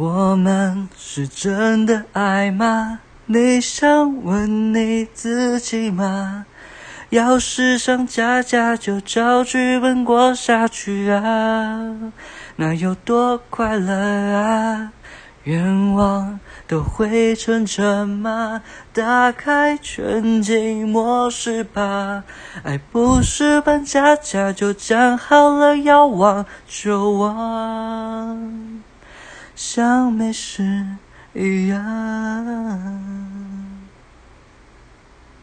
我们是真的爱吗？你想问你自己吗？要是想家家就照剧本过下去啊，那有多快乐啊！愿望都会成真吗？打开全景模式吧，爱不是扮家家就讲好了要忘就忘。像没事一样。